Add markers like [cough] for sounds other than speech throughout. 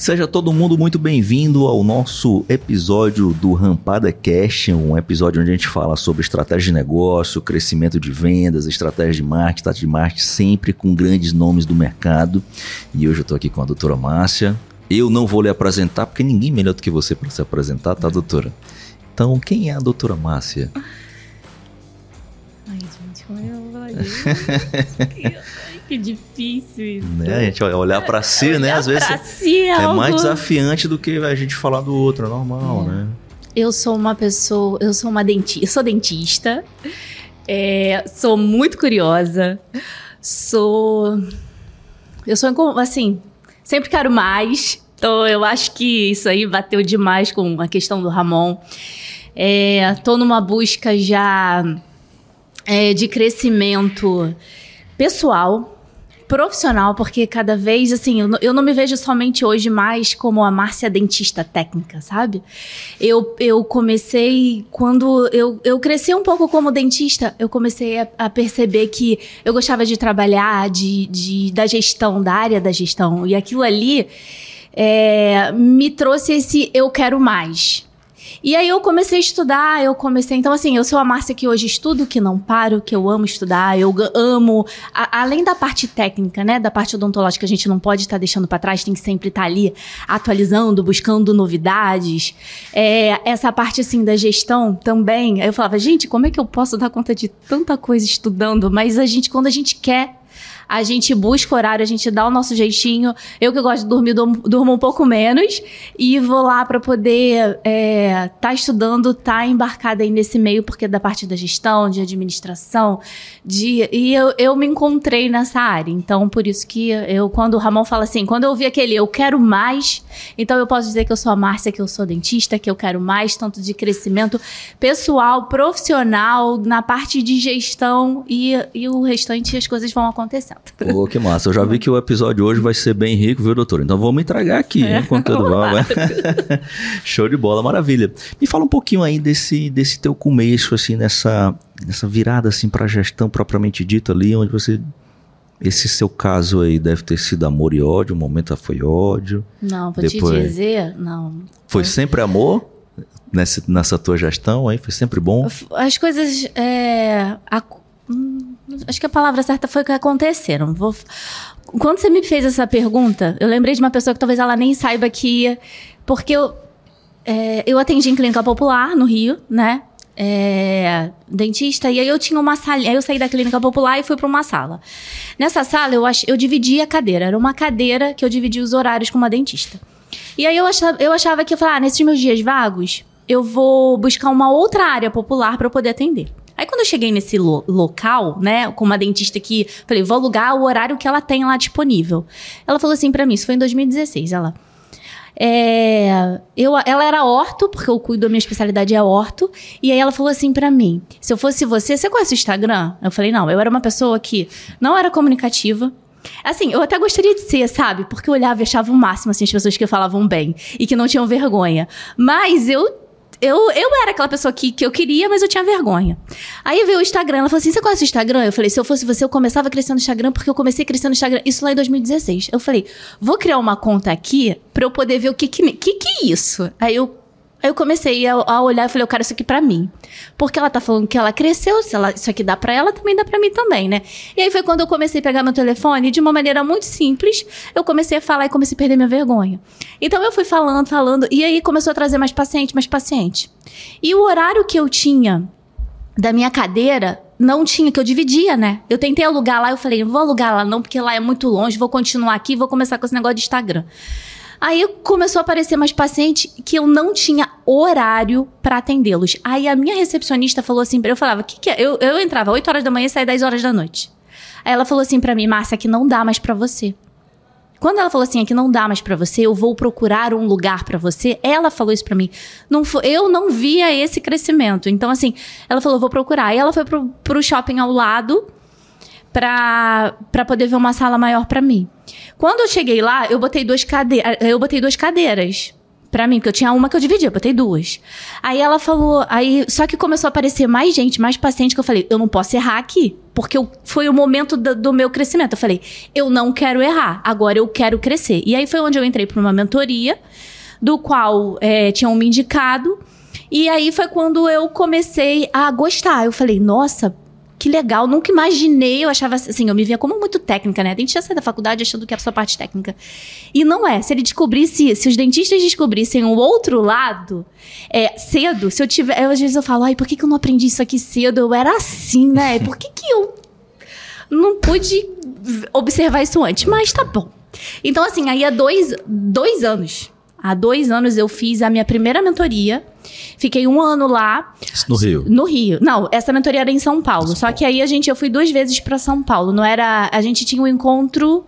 Seja todo mundo muito bem-vindo ao nosso episódio do Rampada Cash, um episódio onde a gente fala sobre estratégia de negócio, crescimento de vendas, estratégia de marketing, tática de marketing, sempre com grandes nomes do mercado. E hoje eu estou aqui com a doutora Márcia. Eu não vou lhe apresentar, porque ninguém melhor do que você para se apresentar, tá, doutora? Então, quem é a doutora Márcia? Ai, gente, como eu vou? Que difícil isso. Né? A gente olhar para si, né? Às vezes si é, é mais desafiante do que a gente falar do outro, é normal, é. né? Eu sou uma pessoa, eu sou uma dentista, sou dentista, é, sou muito curiosa, sou, eu sou assim, sempre quero mais. Então eu acho que isso aí bateu demais com a questão do Ramon. É, tô numa busca já é, de crescimento pessoal, profissional, porque cada vez, assim, eu, eu não me vejo somente hoje mais como a Márcia dentista técnica, sabe? Eu, eu comecei, quando eu, eu cresci um pouco como dentista, eu comecei a, a perceber que eu gostava de trabalhar, de, de, da gestão, da área da gestão. E aquilo ali é, me trouxe esse eu quero mais. E aí eu comecei a estudar, eu comecei. Então, assim, eu sou a Márcia que hoje estudo, que não paro, que eu amo estudar, eu amo. A, além da parte técnica, né? Da parte odontológica, a gente não pode estar tá deixando para trás, tem que sempre estar tá ali atualizando, buscando novidades. É, essa parte, assim, da gestão também. Aí eu falava, gente, como é que eu posso dar conta de tanta coisa estudando? Mas a gente, quando a gente quer a gente busca horário, a gente dá o nosso jeitinho. Eu que gosto de dormir, durmo um pouco menos e vou lá para poder é, tá estudando, tá embarcada aí nesse meio, porque da parte da gestão, de administração, de e eu, eu me encontrei nessa área. Então, por isso que eu, quando o Ramon fala assim, quando eu ouvi aquele eu quero mais, então eu posso dizer que eu sou a Márcia, que eu sou dentista, que eu quero mais, tanto de crescimento pessoal, profissional, na parte de gestão e, e o restante as coisas vão acontecendo. Pô, que massa. Eu já vi que o episódio hoje vai ser bem rico, viu, doutor? Então vamos entregar aqui, é, hein, conteúdo vai. Show de bola, maravilha. Me fala um pouquinho aí desse, desse teu começo, assim, nessa, nessa virada, assim, pra gestão propriamente dita ali, onde você esse seu caso aí deve ter sido amor e ódio, um momento foi ódio. Não, vou Depois... te dizer, não. Foi sempre amor nessa, nessa tua gestão aí? Foi sempre bom? As coisas. É, a, hum, Acho que a palavra certa foi o que aconteceram. Vou... Quando você me fez essa pergunta, eu lembrei de uma pessoa que talvez ela nem saiba que. Porque eu, é, eu atendi em clínica popular no Rio, né? É, dentista, e aí eu tinha uma sala. Aí eu saí da clínica popular e fui para uma sala. Nessa sala eu, ach, eu dividi a cadeira. Era uma cadeira que eu dividia os horários com uma dentista. E aí eu achava, eu achava que eu falava, ah, nesses meus dias vagos, eu vou buscar uma outra área popular para poder atender. Aí quando eu cheguei nesse lo local, né, com uma dentista que falei, vou alugar o horário que ela tem lá disponível. Ela falou assim para mim, isso foi em 2016, ela é, eu, ela era orto, porque eu cuido, a minha especialidade é orto. E aí ela falou assim para mim: se eu fosse você, você conhece o Instagram? Eu falei: não, eu era uma pessoa que não era comunicativa. Assim, eu até gostaria de ser, sabe? Porque eu olhava e achava o máximo, assim, as pessoas que falavam bem e que não tinham vergonha. Mas eu eu, eu era aquela pessoa que, que eu queria, mas eu tinha vergonha. Aí veio o Instagram, ela falou assim: você conhece o Instagram? Eu falei, se eu fosse você, eu começava a crescer no Instagram, porque eu comecei a crescer no Instagram. Isso lá em 2016. Eu falei, vou criar uma conta aqui pra eu poder ver o que que, que, que é isso. Aí eu Aí eu comecei a, a, olhar e falei, eu quero isso aqui pra mim. Porque ela tá falando que ela cresceu, se ela, isso aqui dá pra ela, também dá pra mim também, né? E aí foi quando eu comecei a pegar meu telefone de uma maneira muito simples, eu comecei a falar e comecei a perder minha vergonha. Então eu fui falando, falando, e aí começou a trazer mais paciente, mais paciente. E o horário que eu tinha da minha cadeira não tinha, que eu dividia, né? Eu tentei alugar lá, eu falei, não vou alugar lá não, porque lá é muito longe, vou continuar aqui, vou começar com esse negócio de Instagram. Aí começou a aparecer mais paciente que eu não tinha horário para atendê-los. Aí a minha recepcionista falou assim, eu falava, que, que é? Eu, eu entrava 8 horas da manhã e saía 10 horas da noite. Aí ela falou assim para mim, Márcia, que não dá mais para você. Quando ela falou assim, aqui não dá mais para você, eu vou procurar um lugar para você. Ela falou isso para mim. Não eu não via esse crescimento. Então assim, ela falou, vou procurar. Aí ela foi pro, pro shopping ao lado para poder ver uma sala maior para mim. Quando eu cheguei lá, eu botei duas cadeiras, eu botei duas cadeiras Pra mim, porque eu tinha uma que eu dividia, eu botei duas. Aí ela falou, aí só que começou a aparecer mais gente, mais paciente, que eu falei, eu não posso errar aqui, porque eu, foi o momento do, do, meu crescimento. Eu falei, eu não quero errar, agora eu quero crescer. E aí foi onde eu entrei para uma mentoria, do qual é, tinham me indicado. E aí foi quando eu comecei a gostar. Eu falei, nossa, que legal, nunca imaginei, eu achava assim, eu me via como muito técnica, né? A gente já sai da faculdade achando que é só parte técnica. E não é. Se ele descobrisse, se os dentistas descobrissem o outro lado, é, cedo, se eu tiver. Eu, às vezes eu falo, ai, por que, que eu não aprendi isso aqui cedo? Eu era assim, né? [laughs] Por que, que eu não pude observar isso antes? Mas tá bom. Então, assim, aí há dois, dois anos. Há dois anos eu fiz a minha primeira mentoria Fiquei um ano lá. no Rio? No Rio. Não, essa mentoria era em São Paulo. São só Paulo. que aí a gente, eu fui duas vezes para São Paulo. Não era. A gente tinha um encontro.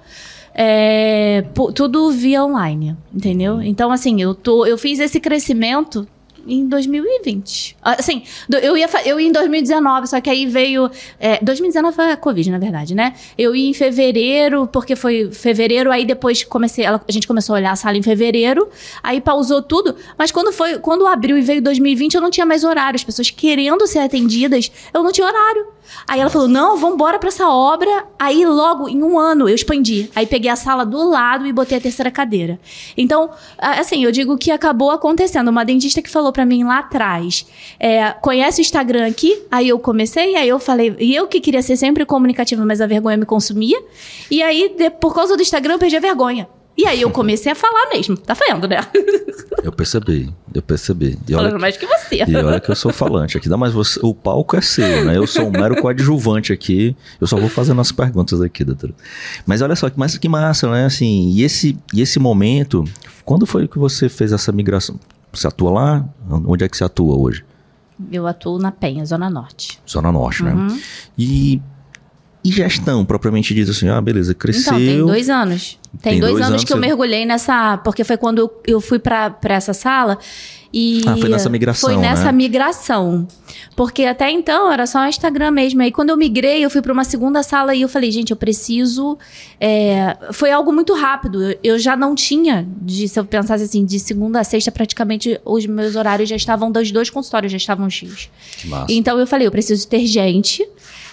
É, tudo via online, entendeu? Hum. Então, assim, eu, tô, eu fiz esse crescimento em 2020. Assim, eu ia, eu ia em 2019, só que aí veio. É, 2019 foi a Covid, na verdade, né? Eu ia em fevereiro, porque foi fevereiro, aí depois comecei. Ela, a gente começou a olhar a sala em fevereiro, aí pausou tudo. Mas quando foi, quando abriu e veio 2020, eu não tinha mais horário. As pessoas querendo ser atendidas, eu não tinha horário. Aí ela falou: não, vamos embora pra essa obra. Aí, logo, em um ano, eu expandi. Aí peguei a sala do lado e botei a terceira cadeira. Então, assim, eu digo que acabou acontecendo. Uma dentista que falou para mim lá atrás: é, conhece o Instagram aqui? Aí eu comecei, aí eu falei, e eu que queria ser sempre comunicativa, mas a vergonha me consumia. E aí, de, por causa do Instagram, eu perdi a vergonha. E aí eu comecei a falar mesmo. Tá vendo, né? Eu percebi, eu percebi. E Falando mais que você. E olha que eu sou falante aqui. Não, mas você, o palco é seu, né? Eu sou um mero coadjuvante aqui. Eu só vou fazendo as perguntas aqui, doutor. Mas olha só, mas que massa, né? Assim, e esse, e esse momento, quando foi que você fez essa migração? Você atua lá? Onde é que você atua hoje? Eu atuo na Penha, Zona Norte. Zona Norte, né? uhum. né? E e gestão, propriamente dito assim, ah, beleza, cresceu. Então, tem dois anos. Tem, tem dois, dois, anos, anos que eu mergulhei nessa. Porque foi quando eu fui para essa sala. E ah, foi nessa migração. Foi nessa né? migração. Porque até então era só o Instagram mesmo. Aí quando eu migrei, eu fui para uma segunda sala e eu falei, gente, eu preciso. É... Foi algo muito rápido. Eu já não tinha, de, se eu pensasse assim, de segunda a sexta, praticamente os meus horários já estavam, dos dois consultórios já estavam X. Que massa. Então eu falei, eu preciso ter gente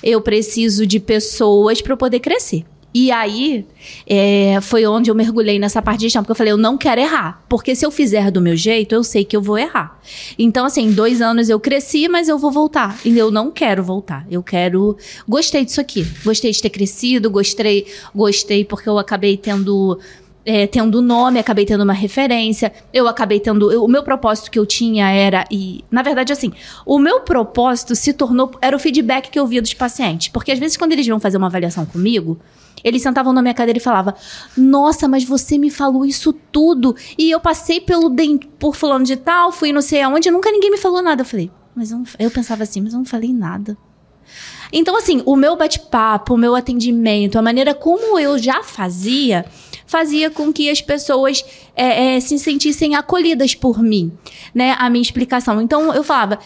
eu preciso de pessoas para poder crescer. E aí, é, foi onde eu mergulhei nessa parte de gestão, porque eu falei, eu não quero errar. Porque se eu fizer do meu jeito, eu sei que eu vou errar. Então, assim, dois anos eu cresci, mas eu vou voltar. E eu não quero voltar. Eu quero. Gostei disso aqui. Gostei de ter crescido, gostei, gostei porque eu acabei tendo é, tendo nome, acabei tendo uma referência, eu acabei tendo. Eu, o meu propósito que eu tinha era. E, na verdade, assim, o meu propósito se tornou. Era o feedback que eu via dos pacientes. Porque às vezes, quando eles iam fazer uma avaliação comigo, eles sentavam na minha cadeira e falavam: Nossa, mas você me falou isso tudo. E eu passei pelo por fulano de tal, fui não sei aonde, nunca ninguém me falou nada. Eu falei, mas eu, não, eu pensava assim, mas eu não falei nada. Então, assim, o meu bate-papo, o meu atendimento, a maneira como eu já fazia, fazia com que as pessoas é, é, se sentissem acolhidas por mim, né? A minha explicação. Então, eu falava.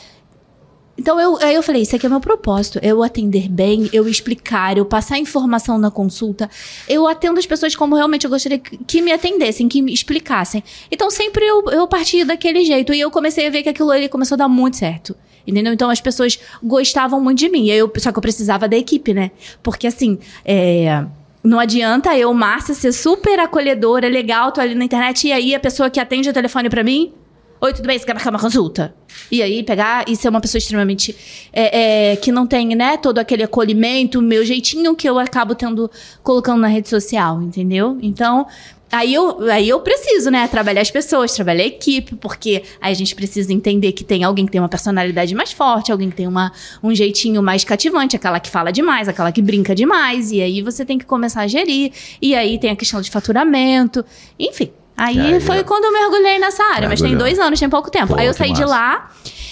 Então eu, aí eu falei, isso aqui é meu propósito, eu atender bem, eu explicar, eu passar informação na consulta, eu atendo as pessoas como realmente eu gostaria que, me atendessem, que me explicassem. Então sempre eu, eu partia daquele jeito e eu comecei a ver que aquilo ali começou a dar muito certo. Entendeu? Então as pessoas gostavam muito de mim. Eu, só que eu precisava da equipe, né? Porque assim, é, não adianta eu, Márcia, ser super acolhedora, legal, tô ali na internet, e aí a pessoa que atende o telefone para mim. Oi, tudo bem? Você quer marcar uma consulta? E aí, pegar e ser uma pessoa extremamente. É, é, que não tem, né, todo aquele acolhimento, meu jeitinho que eu acabo tendo, colocando na rede social, entendeu? Então, Aí eu, aí eu preciso, né, trabalhar as pessoas, trabalhar a equipe, porque aí a gente precisa entender que tem alguém que tem uma personalidade mais forte, alguém que tem uma, um jeitinho mais cativante, aquela que fala demais, aquela que brinca demais, e aí você tem que começar a gerir, e aí tem a questão de faturamento, enfim. Aí foi quando eu mergulhei nessa área, mas tem dois anos, tem pouco tempo. Pô, aí eu saí de lá,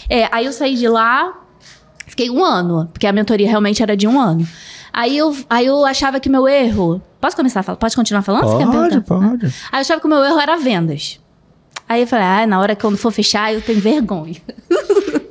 é, aí eu saí de lá, fiquei um ano, porque a mentoria realmente era de um ano. Aí eu, aí eu achava que meu erro. Posso começar a falar? Pode continuar falando? Pode, pode. Aí eu achava que o meu erro era vendas. Aí eu falei, ah, na hora que eu não for fechar, eu tenho vergonha. [laughs]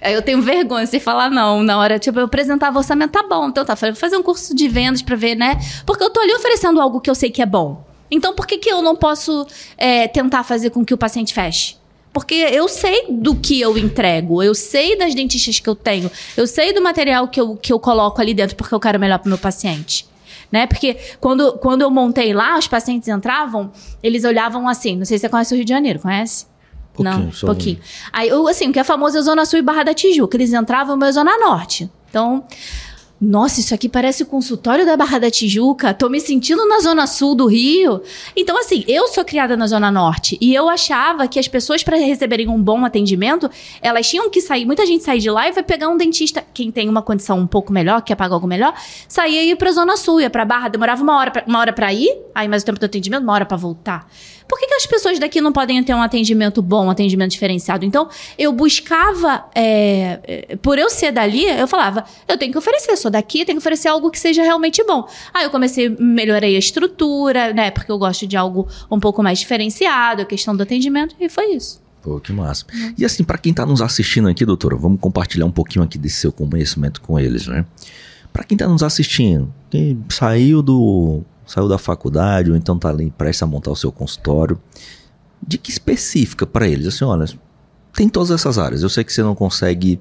Aí eu tenho vergonha de falar não. Na hora, tipo, eu apresentava o orçamento, tá bom. Então tá, vou fazer um curso de vendas pra ver, né? Porque eu tô ali oferecendo algo que eu sei que é bom. Então por que, que eu não posso é, tentar fazer com que o paciente feche? Porque eu sei do que eu entrego, eu sei das dentistas que eu tenho, eu sei do material que eu, que eu coloco ali dentro porque eu quero melhor para meu paciente. Né? Porque quando, quando eu montei lá, os pacientes entravam, eles olhavam assim. Não sei se você conhece o Rio de Janeiro, conhece? Pouquinho, não, só pouquinho. Aí, eu, assim, o que é famoso é Zona Sul e Barra da Tijuca. Eles entravam, mas Zona Norte. Então, nossa, isso aqui parece o consultório da Barra da Tijuca. Tô me sentindo na zona sul do Rio. Então, assim, eu sou criada na zona norte e eu achava que as pessoas, para receberem um bom atendimento, elas tinham que sair. Muita gente sai de lá e vai pegar um dentista, quem tem uma condição um pouco melhor, quer pagar algo melhor, saía e ia pra zona sul, ia pra Barra, demorava uma hora pra, uma hora pra ir, aí mais o tempo do atendimento, uma hora para voltar. Por que, que, as pessoas daqui não podem ter um atendimento bom, um atendimento diferenciado? Então, eu buscava, é, por eu ser dali, eu falava, eu tenho que oferecer, sou daqui, tenho que oferecer algo que seja realmente bom. Aí eu comecei, melhorei a estrutura, né? Porque eu gosto de algo um pouco mais diferenciado, a questão do atendimento, e foi isso. Pô, que massa. E assim, para quem tá nos assistindo aqui, doutora, vamos compartilhar um pouquinho aqui desse seu conhecimento com eles, né? Para quem tá nos assistindo, quem saiu do saiu da faculdade ou então tá ali presta a montar o seu consultório, dica específica para eles, assim, olha, tem todas essas áreas. Eu sei que você não consegue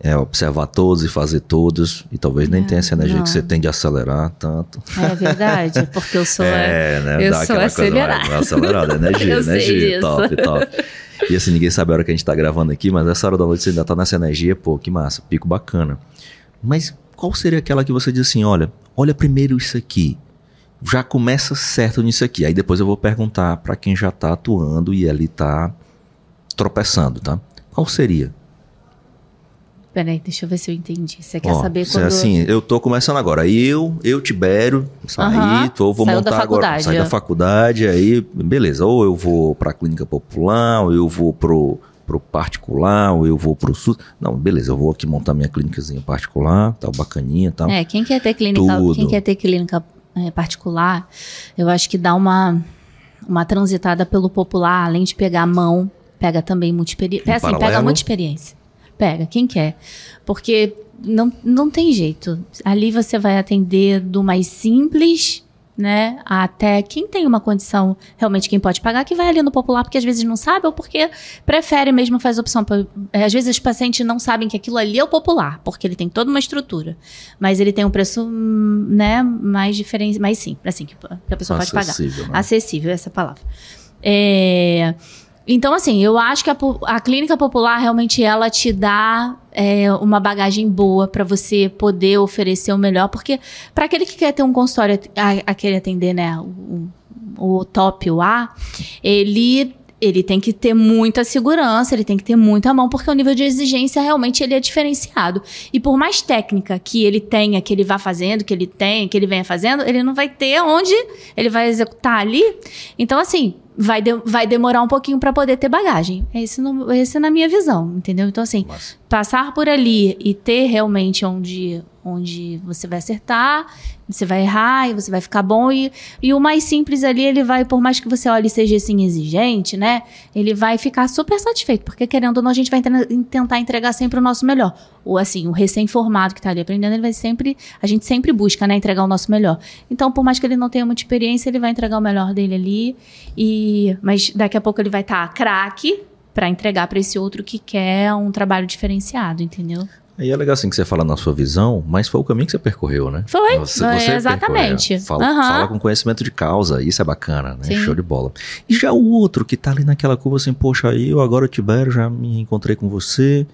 é, observar todos e fazer todos, e talvez nem é, tenha essa energia não. que você tem de acelerar tanto. É verdade, porque eu sou, [laughs] é, né, eu dá sou acelerada. Coisa mais, acelerada, energia, eu energia, top, top. E assim, ninguém sabe a hora que a gente tá gravando aqui, mas essa hora da noite você ainda tá nessa energia, pô, que massa, pico bacana. Mas qual seria aquela que você diz assim, olha, olha primeiro isso aqui, já começa certo nisso aqui. Aí depois eu vou perguntar para quem já está atuando e ali está tropeçando, tá? Qual seria? Peraí, deixa eu ver se eu entendi. Você quer Ó, saber quando... Assim, eu tô começando agora. Eu, eu, Tibério, saí, tô, vou Saiu montar agora. Saí da faculdade, aí, beleza. Ou eu vou pra clínica popular, ou eu vou pro, pro particular, ou eu vou pro SUS. Não, beleza, eu vou aqui montar minha clínicazinha particular, tal, bacaninha, tal. É, quem quer ter clínica, Tudo. quem quer ter clínica é, particular, eu acho que dá uma, uma transitada pelo popular, além de pegar a mão, pega também muita experiência. Assim, pega muita experiência. Pega, quem quer. Porque não, não tem jeito. Ali você vai atender do mais simples né? Até quem tem uma condição, realmente quem pode pagar, que vai ali no popular porque às vezes não sabe ou porque prefere mesmo fazer opção. É, às vezes os pacientes não sabem que aquilo ali é o popular, porque ele tem toda uma estrutura, mas ele tem um preço, né, mais diferente, mais simples, assim, que a pessoa Acessível, pode pagar. Né? Acessível, essa palavra. É, então, assim, eu acho que a, a clínica popular realmente ela te dá é, uma bagagem boa para você poder oferecer o melhor, porque para aquele que quer ter um consultório a, a querer atender, né, o, o top, o A, ele ele tem que ter muita segurança, ele tem que ter muita mão, porque o nível de exigência realmente ele é diferenciado. E por mais técnica que ele tenha, que ele vá fazendo, que ele tenha, que ele venha fazendo, ele não vai ter onde ele vai executar ali. Então, assim, vai, de, vai demorar um pouquinho para poder ter bagagem. Esse, no, esse é na minha visão, entendeu? Então, assim, Nossa. passar por ali e ter realmente onde, onde você vai acertar, você vai errar e você vai ficar bom. E, e o mais simples ali, ele vai, por mais que você olhe e seja assim exigente, né? Ele vai ficar super satisfeito, porque querendo ou não, a gente vai tentar entregar sempre o nosso melhor. Ou assim, o recém-formado que está ali aprendendo, ele vai sempre, a gente sempre busca, né, entregar o nosso melhor. Então, por mais que ele não tenha muita experiência, ele vai entregar o melhor dele ali. E, mas daqui a pouco ele vai estar tá craque para entregar para esse outro que quer um trabalho diferenciado, entendeu? E é legal assim que você fala na sua visão, mas foi o caminho que você percorreu, né? Foi, você, você exatamente. Fala, uhum. fala, com conhecimento de causa, isso é bacana, né? Sim. Show de bola. E já o outro que tá ali naquela curva assim, poxa, aí eu agora, Tibério, já me encontrei com você?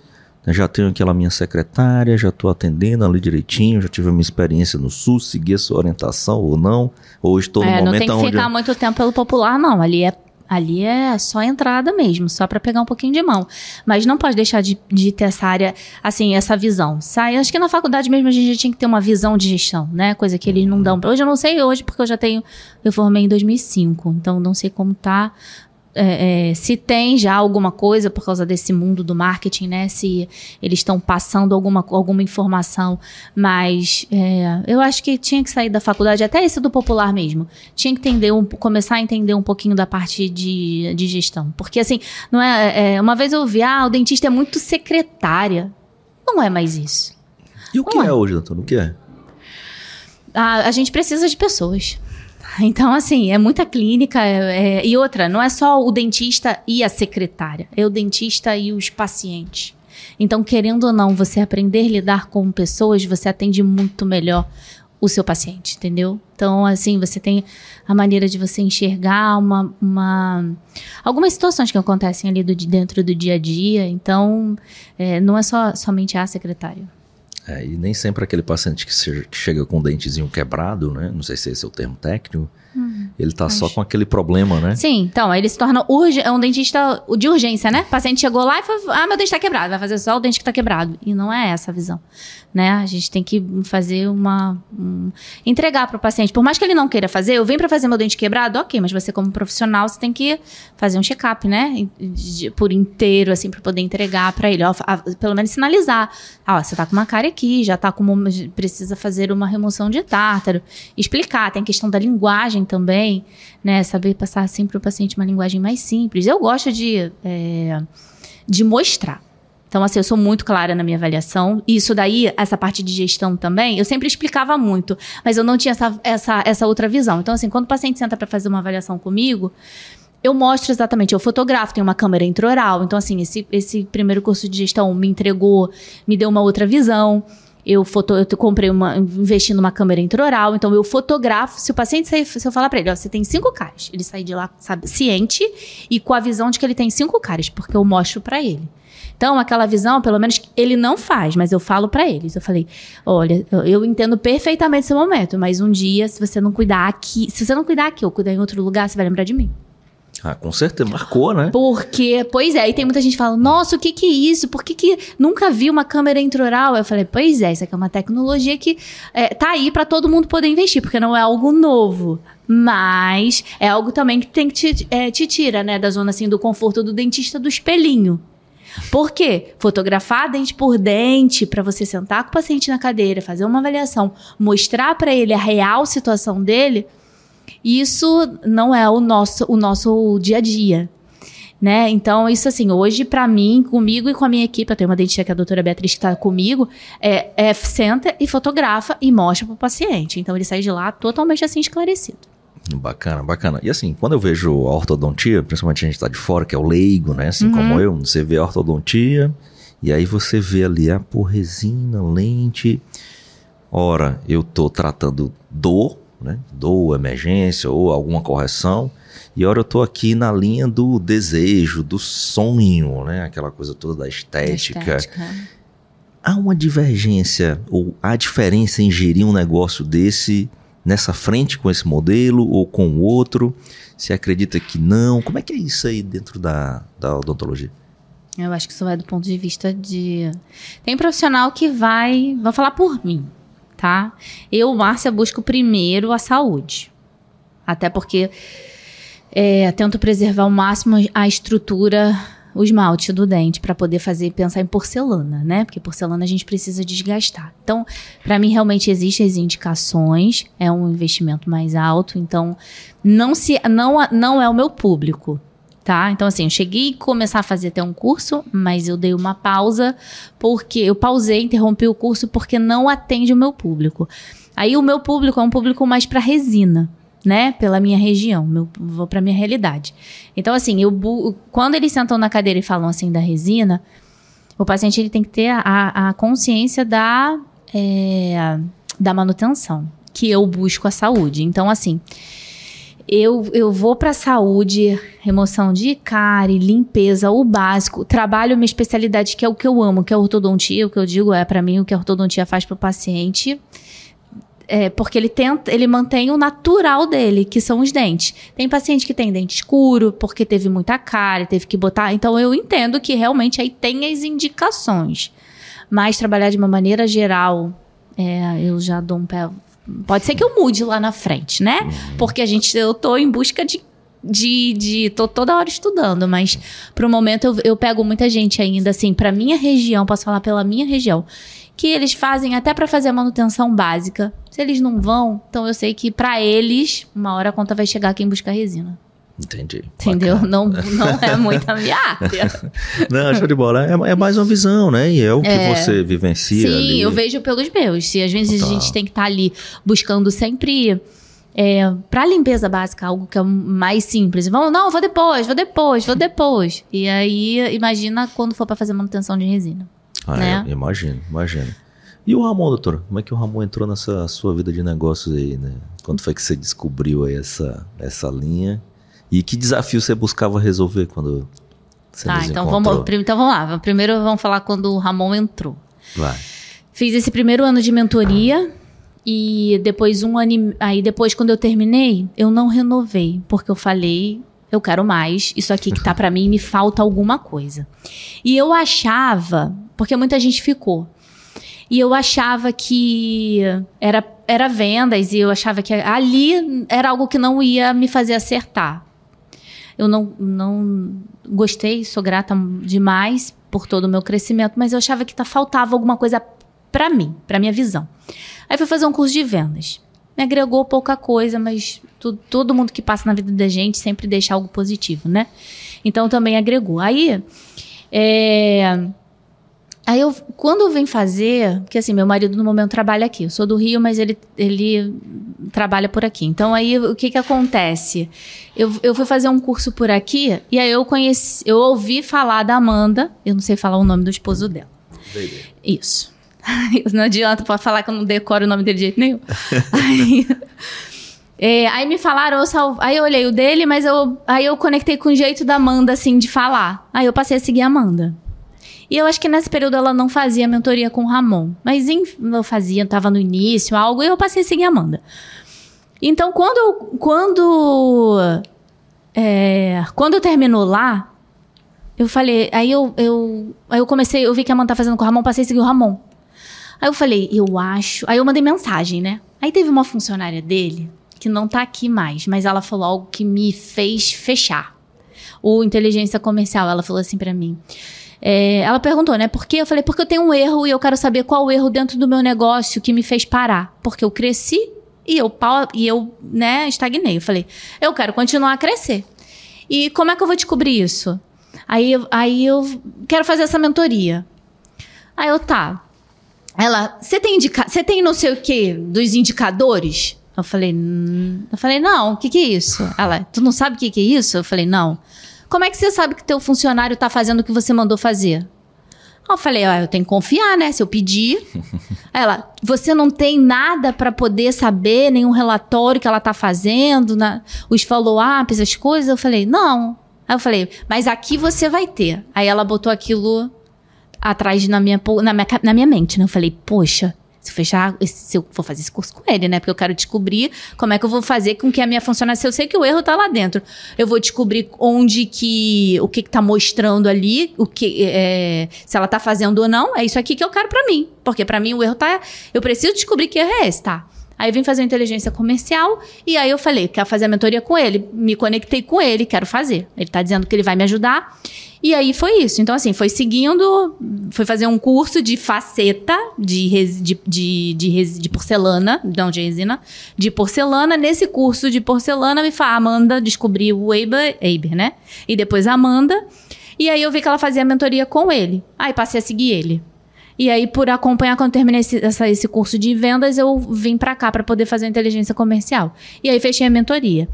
Já tenho aquela minha secretária, já tô atendendo ali direitinho, já tive uma experiência no SUS, segui a sua orientação ou não, ou estou no é, momento onde... não tem que ficar muito tempo pelo popular, não, ali é Ali é só entrada mesmo, só para pegar um pouquinho de mão. Mas não pode deixar de, de, ter essa área, assim, essa visão. Sai, acho que na faculdade mesmo a gente já tinha que ter uma visão de gestão, né? Coisa que eles não dão. Hoje eu não sei hoje, porque eu já tenho. Eu formei em 2005, então não sei como tá é, é, se tem já alguma coisa por causa desse mundo do marketing, né? Se eles estão passando alguma, alguma informação, mas é, eu acho que tinha que sair da faculdade, até esse do popular mesmo. Tinha que entender um, começar a entender um pouquinho da parte de, de gestão. Porque assim, não é, é Uma vez eu ouvi, ah, o dentista é muito secretária. Não é mais isso. E o que é. é hoje, doutor? O que é? A, a gente precisa de pessoas. [laughs] Então, assim, é muita clínica. é- é- e outra, não é só o dentista e a secretária, é o dentista e os pacientes. Então, querendo ou não, você aprender a lidar com pessoas, você atende muito melhor o seu paciente, entendeu? Então, assim, você tem a maneira de você enxergar uma, uma algumas situações que acontecem ali do, de dentro do dia a dia. Então, é, não é só somente a secretária. É, e nem sempre aquele paciente que, se- que chega com o dentezinho quebrado, né? Não sei se esse é o termo técnico. Ele tá só acho. com aquele problema, né? Sim, então, aí ele se torna é um dentista de urgência, né? O paciente chegou lá e falou: Ah, meu dente tá quebrado, vai fazer só o dente que tá quebrado. E não é essa a visão. Né? A gente tem que fazer uma. um- entregar pro paciente. Por mais que ele não queira fazer, eu venho pra fazer meu dente quebrado, ok, mas você, como profissional, você tem que fazer um check-up, né? Por inteiro, assim, pra poder entregar pra ele. Ó, pelo menos sinalizar. Ah, ó, você tá com uma cárie aqui, já tá com uma, precisa fazer uma remoção de tártaro. Explicar, tem a questão da linguagem também, né? Saber passar sempre pro paciente uma linguagem mais simples. Eu gosto de, é, de mostrar. Então, assim, eu sou muito clara na minha avaliação. E isso daí, essa parte de gestão também, eu sempre explicava muito, mas eu não tinha essa, essa, essa outra visão. Então, assim, quando o paciente senta para fazer uma avaliação comigo, eu mostro exatamente, eu fotografo, tem uma câmera intraoral. Então, assim, esse, esse primeiro curso de gestão me entregou, me deu uma outra visão. Eu, foto, eu comprei uma, investi numa câmera intraoral, então eu fotografo. Se o paciente sair, se eu falar pra ele, ó, você tem cinco cáries, ele sai de lá, sabe, ciente e com a visão de que ele tem cinco cáries, porque eu mostro pra ele. Então, aquela visão, pelo menos, ele não faz, mas eu falo pra eles. Eu falei: olha, eu, eu entendo perfeitamente esse momento, mas um dia, se você não cuidar aqui, se você não cuidar aqui ou cuidar em outro lugar, você vai lembrar de mim. Ah, com certeza, marcou, né? Porque, pois é, e tem muita gente que fala, nossa, o que que é isso? Por que que nunca vi uma câmera intraoral? Eu falei, pois é, isso aqui é uma tecnologia que é, tá aí pra todo mundo poder investir, porque não é algo novo. Mas é algo também que tem que te, é, te tira, né, da zona assim do conforto do dentista do espelhinho. Por quê? Fotografar dente por dente para você sentar com o paciente na cadeira, fazer uma avaliação, mostrar para ele a real situação dele, isso não é o nosso, o nosso dia a dia. Né? Então, isso assim, hoje, para mim, comigo e com a minha equipe, eu tenho uma dentista que é a doutora Beatriz que tá comigo, é, é senta e fotografa e mostra pro paciente. Então, ele sai de lá totalmente assim esclarecido. Bacana, bacana. E assim, quando eu vejo a ortodontia, principalmente a gente tá de fora, que é o leigo, né? Assim Uhum. como eu, você vê a ortodontia e aí você vê ali a porresina, lente. Ora, eu tô tratando dor, né? Dor, emergência ou alguma correção. E ora eu tô aqui na linha do desejo, do sonho, né? Aquela coisa toda da estética. Estética. Há uma divergência ou há diferença em gerir um negócio desse nessa frente com esse modelo ou com o outro? Se acredita que não? Como é que é isso aí dentro da, da odontologia? Eu acho que isso vai do ponto de vista de. Tem profissional que vai. Vou falar por mim, tá? Eu, Márcia, busco primeiro a saúde. Até porque é, tento preservar ao máximo a estrutura, o esmalte do dente, para poder fazer pensar em porcelana, né? Porque porcelana a gente precisa desgastar. Então, para mim, realmente existem as indicações, é um investimento mais alto, então não, se, não, não é o meu público tá? Então, assim, eu cheguei a começar a fazer até um curso, mas eu dei uma pausa, porque eu pausei, interrompi o curso porque não atende o meu público. Aí o meu público é um público mais para resina, né? Pela minha região, meu, vou para minha realidade. Então, assim, eu, quando eles sentam na cadeira e falam assim da resina, o paciente ele tem que ter a, a consciência da, é, da manutenção, que eu busco a saúde. Então, assim, eu, eu vou para saúde, remoção de cárie, limpeza, o básico. Trabalho minha especialidade, que é o que eu amo, que é a ortodontia. O que eu digo é, para mim, o que a ortodontia faz para o paciente. É, porque ele tenta, ele mantém o natural dele, que são os dentes. Tem paciente que tem dente escuro, porque teve muita cárie, teve que botar. Então eu entendo que realmente aí tem as indicações. Mas trabalhar de uma maneira geral, é, eu já dou um pé. Pode ser que eu mude lá na frente, né? Porque a gente, eu tô em busca de. De, de tô toda hora estudando, mas pro momento eu, eu pego muita gente ainda, assim, pra minha região, posso falar pela minha região, que eles fazem até pra fazer a manutenção básica. Se eles não vão, então eu sei que pra eles, uma hora a conta vai chegar quem busca resina. Entendi. Entendeu? Bacana. Não, [laughs] não é muito a minha [laughs] área. Não, show de bola. É, é mais uma visão, né? E é o que É. você vivencia Sim, ali. eu vejo pelos meus. Se às vezes Total. a gente tem que estar ali buscando sempre É, para limpeza básica, algo que é mais simples. Vamos, não, vou depois, vou depois, vou depois. E aí, imagina quando for para fazer manutenção de resina. Ah, né? é, imagino, imagino. E o Ramon, doutor? Como é que o Ramon entrou nessa sua vida de negócios aí, né? Quando foi que você descobriu aí essa, essa linha? E que desafio você buscava resolver quando você nos então encontrou? vamos, então vamos lá. Primeiro vamos falar quando o Ramon entrou. Vai. Fiz esse primeiro ano de mentoria e depois um ano. e- Aí depois, quando eu terminei, eu não renovei, porque eu falei. Eu quero mais. Isso aqui que tá pra mim me falta alguma coisa. E eu achava, porque muita gente ficou. E eu achava que era, era vendas e eu achava que ali era algo que não ia me fazer acertar. Eu não, não gostei, sou grata demais por todo o meu crescimento, mas eu achava que tá, faltava alguma coisa pra mim, pra minha visão. Aí fui fazer um curso de vendas. Me agregou pouca coisa, mas tu- todo mundo que passa na vida da gente sempre deixa algo positivo, né? Então também agregou. Aí, é, aí eu, quando eu vim fazer, porque assim, meu marido no momento trabalha aqui. Eu sou do Rio, mas ele, ele trabalha por aqui. Então aí o que que acontece? Eu, eu fui fazer um curso por aqui e aí eu conheci, eu ouvi falar da Amanda, eu não sei falar o nome do esposo dela. Isso. [laughs] Não adianta pra falar que eu não decoro o nome dele de jeito nenhum. [laughs] aí, é, aí me falaram, eu sal- aí eu olhei o dele, mas eu, aí eu conectei com o jeito da Amanda, assim, de falar. Aí eu passei a seguir a Amanda. E eu acho que nesse período ela não fazia mentoria com o Ramon. Mas eu fazia, tava no início, algo, e eu passei a seguir a Amanda. Então, quando quando, é, quando terminou lá, eu falei, aí eu, eu, aí eu comecei, eu vi que a Amanda tá fazendo com o Ramon, passei a seguir o Ramon. Aí eu falei, eu acho. Aí eu mandei mensagem, né? Aí teve uma funcionária dele que não tá aqui mais, mas ela falou algo que me fez fechar. O inteligência comercial, ela falou assim pra mim. É, ela perguntou, né? Por quê? Eu falei, porque eu tenho um erro e eu quero saber qual o erro dentro do meu negócio que me fez parar. Porque eu cresci e eu, e eu né, estagnei. Eu falei, eu quero continuar a crescer. E como é que eu vou descobrir isso? Aí, aí eu quero fazer essa mentoria. Aí eu, tá. Ela, você tem você tem não sei o que dos indicadores? Eu falei, "Hum." eu falei, não, o que que é isso? Ela, tu não sabe o que que é isso? Eu falei, não. Como é que você sabe que teu funcionário tá fazendo o que você mandou fazer? Aí eu falei, ah, eu tenho que confiar, né? Se eu pedir. [laughs] Aí ela, você não tem nada pra poder saber, nenhum relatório que ela tá fazendo, na, os follow-ups, as coisas? Eu falei, não. Aí eu falei, mas aqui você vai ter. Aí ela botou aquilo atrás na minha, na minha, na minha mente, né? Eu falei, poxa, se eu fechar, se eu for fazer esse curso com ele, né? Porque eu quero descobrir como é que eu vou fazer com que a minha funcionária, se eu sei que o erro tá lá dentro, eu vou descobrir onde que, o que que tá mostrando ali, o que, é, se ela tá fazendo ou não, é isso aqui que eu quero pra mim. Porque pra mim o erro tá, eu preciso descobrir que erro é esse, tá? Aí vim fazer inteligência comercial e aí eu falei, quero fazer a mentoria com ele. Me conectei com ele, quero fazer. Ele tá dizendo que ele vai me ajudar. E aí foi isso. Então, assim, foi seguindo, foi fazer um curso de faceta de, de, de, de, de porcelana, não de resina, de porcelana. Nesse curso de porcelana, me fala, Amanda descobriu o Eiber, né? E depois a Amanda. E aí eu vi que ela fazia a mentoria com ele. Aí passei a seguir ele. E aí, por acompanhar, quando terminei esse, essa- esse curso de vendas, eu vim pra cá pra poder fazer inteligência comercial. E aí fechei a mentoria.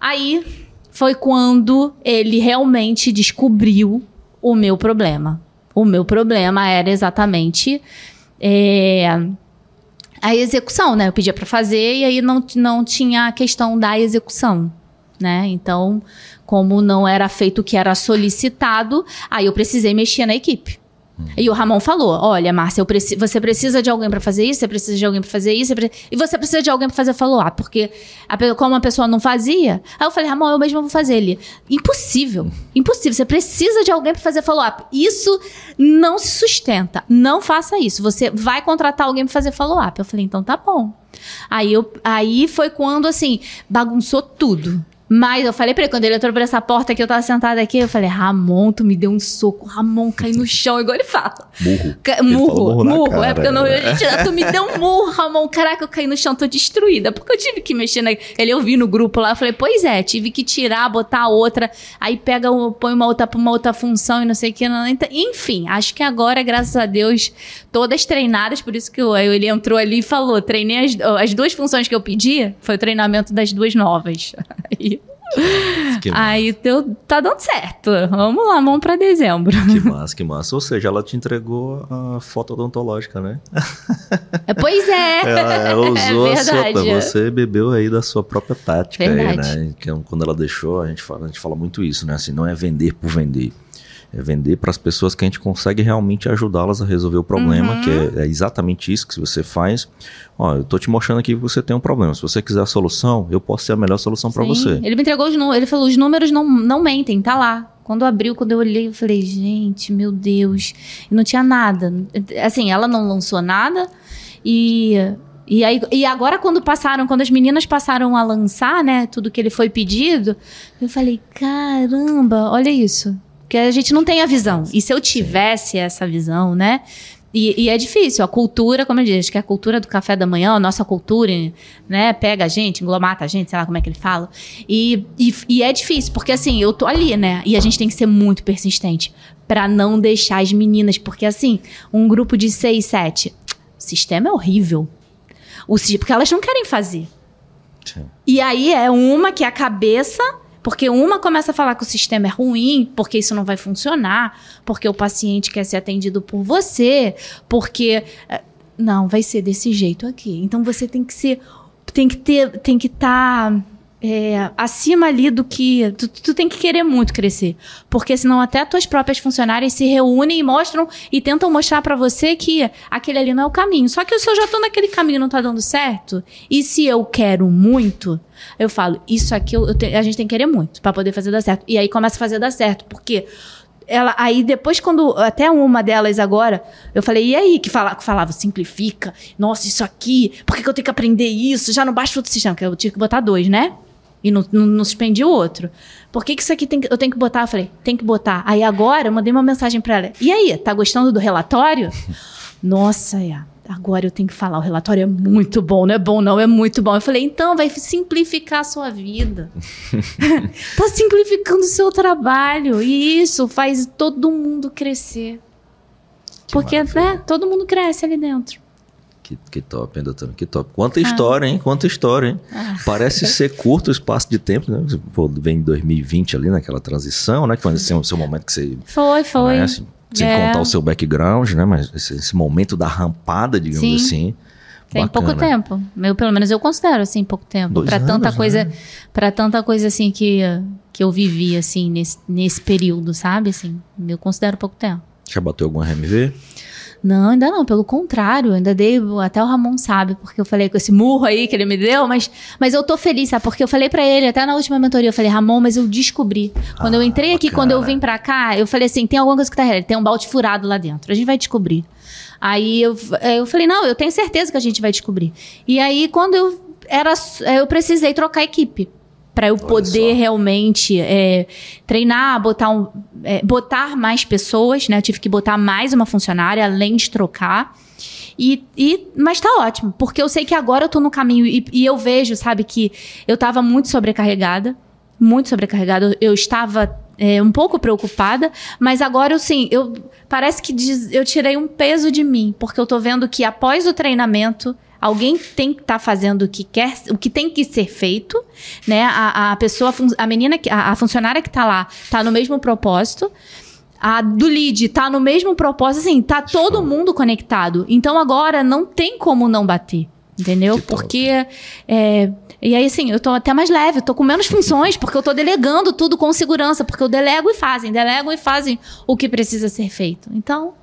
Aí foi quando ele realmente descobriu o meu problema. O meu problema era exatamente é, a execução, né? Eu pedia pra fazer e aí não, não tinha a questão da execução, né? Então, como não era feito o que era solicitado, aí eu precisei mexer na equipe. E o Ramon falou: Olha, Márcia, preci- você precisa de alguém pra fazer isso, você precisa de alguém pra fazer isso, e você precisa de alguém pra fazer follow-up, porque a como a pessoa não fazia, aí eu falei: Ramon, eu mesmo vou fazer. Ele: Impossível, impossível, você precisa de alguém pra fazer follow-up. Isso não se sustenta, não faça isso. Você vai contratar alguém pra fazer follow-up. Eu falei: Então tá bom. Aí, eu, aí foi quando, assim, bagunçou tudo. Mas eu falei pra ele, quando ele entrou por essa porta que eu tava sentada aqui, eu falei, Ramon, tu me deu um soco, Ramon, cai no chão, igual ele fala. Murro. Ca- Ele Murro, murro murro. é porque eu não. Gente, tu me deu um murro, Ramon. Caraca, eu caí no chão, tô destruída. Porque eu tive que mexer na. Ele eu vi no grupo lá, eu falei, pois é, tive que tirar, botar outra. Aí pega, põe uma outra pra uma outra função e não sei o que. não- Enfim, acho que agora, graças a Deus, todas treinadas, por isso que eu- ele entrou ali e falou: treinei as, as duas funções que eu pedi, foi o treinamento das duas novas. [laughs] Aí, Que aí deu- tá dando certo. Vamos lá, vamos pra dezembro. Que [laughs] massa, que massa. Ou seja, ela te entregou a foto odontológica, né? Pois é. [laughs] Ela, ela usou é a sua. Você bebeu aí da sua própria tática aí, né? Que é um- quando ela deixou, a gente, fala, a gente fala muito isso, né? Assim, não é vender por vender. É vender para as pessoas que a gente consegue realmente ajudá-las a resolver o problema, Uhum. que é, é exatamente isso que você faz. Ó, eu tô te mostrando aqui que você tem um problema. Se você quiser a solução, eu posso ser a melhor solução para você. Ele me entregou os números. Ele falou: os números não, não mentem, tá lá. Quando abriu, quando eu olhei, eu falei, gente, meu Deus. E não tinha nada. Assim, ela não lançou nada. E. E, aí, e agora, quando passaram, quando as meninas passaram a lançar, né, tudo que ele foi pedido, eu falei, caramba, olha isso. Porque a gente não tem a visão. E se eu tivesse essa visão, né? E, e é difícil. A cultura, como eu disse, que a cultura do café da manhã, a nossa cultura, né, pega a gente, englomata a gente, sei lá como é que ele fala. E, e, e é difícil, porque assim, eu tô ali, né? E a gente tem que ser muito persistente pra não deixar as meninas, porque assim, um grupo de seis, sete, o sistema é horrível. O, porque elas não querem fazer. Sim. E aí é uma que é a cabeça, porque uma começa a falar que o sistema é ruim, porque isso não vai funcionar, porque o paciente quer ser atendido por você, porque eh, não vai ser desse jeito aqui. Então você tem que ser, tem que ter, tem que estar acima ali do que tu, tu tem que querer muito crescer, porque senão até as tuas próprias funcionárias se reúnem e mostram e tentam mostrar pra você que aquele ali não é o caminho. Só que se eu já tô naquele caminho não tá dando certo, e se eu quero muito, eu falo, isso aqui eu, eu te- a gente tem que querer muito pra poder fazer dar certo. E aí começa a fazer dar certo, porque ela aí depois quando até uma delas agora eu falei e aí? Que, fala, falava simplifica. Nossa isso aqui por que, que eu tenho que aprender isso? Já não basta outro sistema que eu tive que botar dois né e não, não, não suspendi o outro por que, que isso aqui tem, que- eu tenho que botar eu falei tem que botar aí agora eu mandei uma mensagem pra ela e aí tá gostando do relatório [laughs] nossa é Agora eu tenho que falar, o relatório é muito bom, não é bom, não, é muito bom. Eu falei, então vai simplificar a sua vida. [laughs] [laughs] tá simplificando o seu trabalho. E isso faz todo mundo crescer. Que Porque, maravilha. né, todo mundo cresce ali dentro. Que, que top, hein, doutor? Que top. Quanta história, hein? Quanta história, hein? Ah. Parece ser curto o espaço de tempo, né? Vem em 2020 ali naquela transição, né? Que foi assim, o seu momento que você. Foi, foi. Né? Assim, sem É. contar o seu background, né? Mas esse, esse momento da rampada, digamos Sim. assim. Tem bacana. pouco tempo. Eu, pelo menos eu considero assim pouco tempo. Pra tanta coisa, né? para tanta coisa assim que que eu vivi assim nesse, nesse período, sabe? Assim, eu considero pouco tempo. Já bateu algum RMV? Não, ainda não, pelo contrário, ainda dei, até o Ramon sabe, porque eu falei com esse murro aí que ele me deu, mas, mas eu tô feliz, sabe? Porque eu falei pra ele, até na última mentoria, eu falei, Ramon, mas eu descobri. Quando eu Ah, entrei aqui, bacana. quando eu vim pra cá, eu falei assim, tem alguma coisa que tá errada, tem um balde furado lá dentro, a gente vai descobrir. Aí eu, eu falei, não, eu tenho certeza que a gente vai descobrir. E aí, quando eu era, eu precisei trocar equipe. Pra eu Olha poder só. realmente é, treinar, botar, um, é, botar mais pessoas, né? Eu tive que botar mais uma funcionária, além de trocar. E, e, mas tá ótimo, porque eu sei que agora eu tô no caminho e, e eu vejo, sabe, que eu tava muito sobrecarregada, muito sobrecarregada. Eu, eu estava é, um pouco preocupada, mas agora eu sim, eu parece que diz- eu tirei um peso de mim, porque eu tô vendo que após o treinamento Alguém tem que estar fazendo o que quer, o que tem que ser feito, né? A, a pessoa, a menina, a, a funcionária que tá lá, tá no mesmo propósito. A do lead tá no mesmo propósito, assim, tá todo mundo conectado. Então agora não tem como não bater. Entendeu? Porque. é, e aí, assim, eu tô até mais leve, eu tô com menos funções, porque eu tô delegando tudo com segurança, porque eu delego e fazem, delegam e fazem o que precisa ser feito. Então,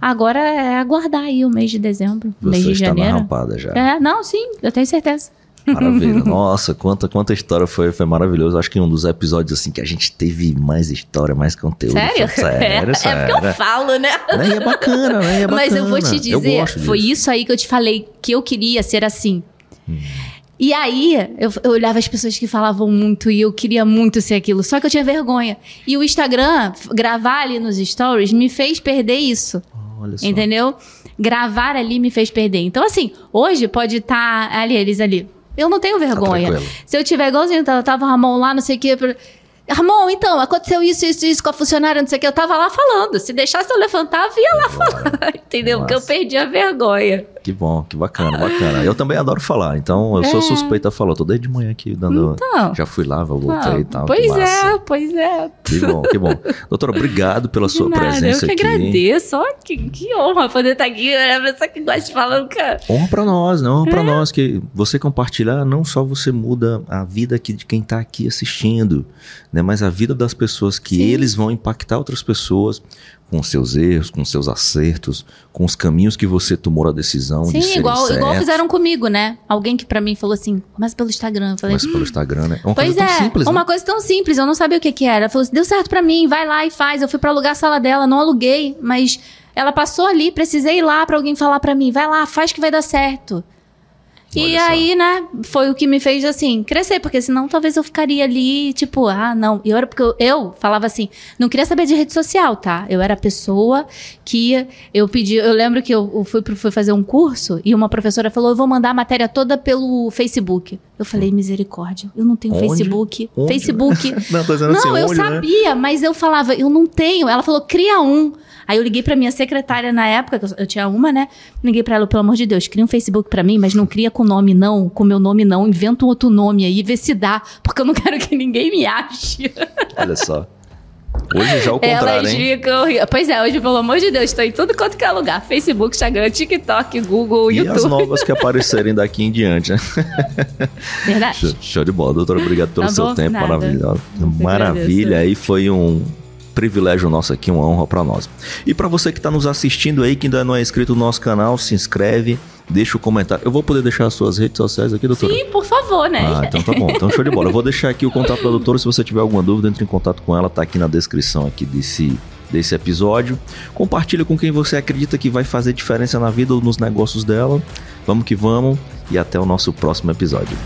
agora é aguardar aí o mês de dezembro, o mês Você de está na janeiro. rampada já. É, não, sim, eu tenho certeza. Maravilha. [laughs] Nossa, quanta, quanta história foi, foi maravilhoso. Acho que um dos episódios assim que a gente teve mais história, mais conteúdo. Sério? Foi- Sério, é, sério. [laughs] é porque eu falo, né? Né? E é bacana, né? E é Mas eu vou bacana. te dizer, foi isso aí que eu te falei que eu queria ser assim. E aí, eu, eu olhava as pessoas que falavam muito e eu queria muito ser aquilo, só que eu tinha vergonha. E o Instagram, gravar ali nos stories, me fez perder isso. Olha só. Entendeu? Gravar ali me fez perder. Então, assim, hoje pode estar ali, eles ali. Eu não tenho vergonha. Tá. Se eu tiver igualzinho, tava, tava Ramon lá, não sei o quê. Ramon, então, aconteceu isso, isso, isso com a funcionária, não sei o que. Eu tava lá falando. Se deixasse eu levantar, eu ia lá falar. [laughs] Entendeu? Porque eu perdi a vergonha. Que bom, que bacana, bacana. Eu também adoro falar, então eu sou É. suspeita a falar. Tô desde de manhã aqui dando. Então. Já fui lá, voltei Ah, e tal. pois é, pois é. Que bom, que bom. Doutora, obrigado pela sua nada, presença eu que aqui. agradeço. Ó, que, que honra poder estar aqui. É a pessoa que gosta de falar, cara. Honra pra nós, né? Honra É. pra nós que você compartilhar, não só você muda a vida aqui de quem tá aqui assistindo, né? Mas a vida das pessoas que Sim. eles vão impactar outras pessoas com seus erros, com seus acertos, com os caminhos que você tomou a decisão de Sim, serem igual, igual fizeram comigo, né? Alguém que pra mim falou assim, mas pelo Instagram. Eu falei, Mas pelo Instagram, né? É uma Pois coisa tão é, simples, uma né? coisa tão simples, eu não sabia o que que era. Ela falou assim, deu certo pra mim, vai lá e faz. Eu fui pra alugar a sala dela, não aluguei, mas ela passou ali, precisei ir lá pra alguém falar pra mim, vai lá, faz que vai dar certo. E Olha só. aí, né, foi o que me fez, assim, crescer, porque senão talvez eu ficaria ali, tipo, ah, não. Eu era porque eu, eu falava assim, não queria saber de rede social, tá? Eu era a pessoa que eu pedi, eu lembro que eu fui, fui fazer um curso e uma professora falou, eu vou mandar a matéria toda pelo Facebook. Eu falei, misericórdia, eu não tenho Onde? Facebook. Onde? Facebook. [laughs] Não, tô dizendo Não, assim, eu onde, né? sabia, mas eu falava, eu não tenho. Ela falou, cria um. Aí eu liguei pra minha secretária na época, eu tinha uma, né? Liguei pra ela, pelo amor de Deus, cria um Facebook pra mim, mas não cria com nome não, com meu nome não, inventa um outro nome aí, vê se dá, porque eu não quero que ninguém me ache. Olha só. Hoje já é o contrário, Elas hein? ficam. Pois é, hoje, pelo amor de Deus, tô em tudo quanto que é lugar: Facebook, Instagram, TikTok, Google, E as YouTube. novas que aparecerem daqui em diante, né? Verdade. Show, show de bola, doutora. Obrigado pelo Tá seu bom? tempo. Nada. Maravilha. agradeço. Aí foi um privilégio nosso aqui, uma honra pra nós. E pra você que tá nos assistindo aí, que ainda não é inscrito no nosso canal, se inscreve, deixa o comentário. Eu vou poder deixar as suas redes sociais aqui, doutora? Sim, por favor, né? Ah, então tá bom. Então show de bola. Eu vou deixar aqui o contato da doutora. Se você tiver alguma dúvida, entre em contato com ela. Tá aqui na descrição aqui desse, desse episódio. Compartilha com quem você acredita que vai fazer diferença na vida ou nos negócios dela. Vamos que vamos. E até o nosso próximo episódio.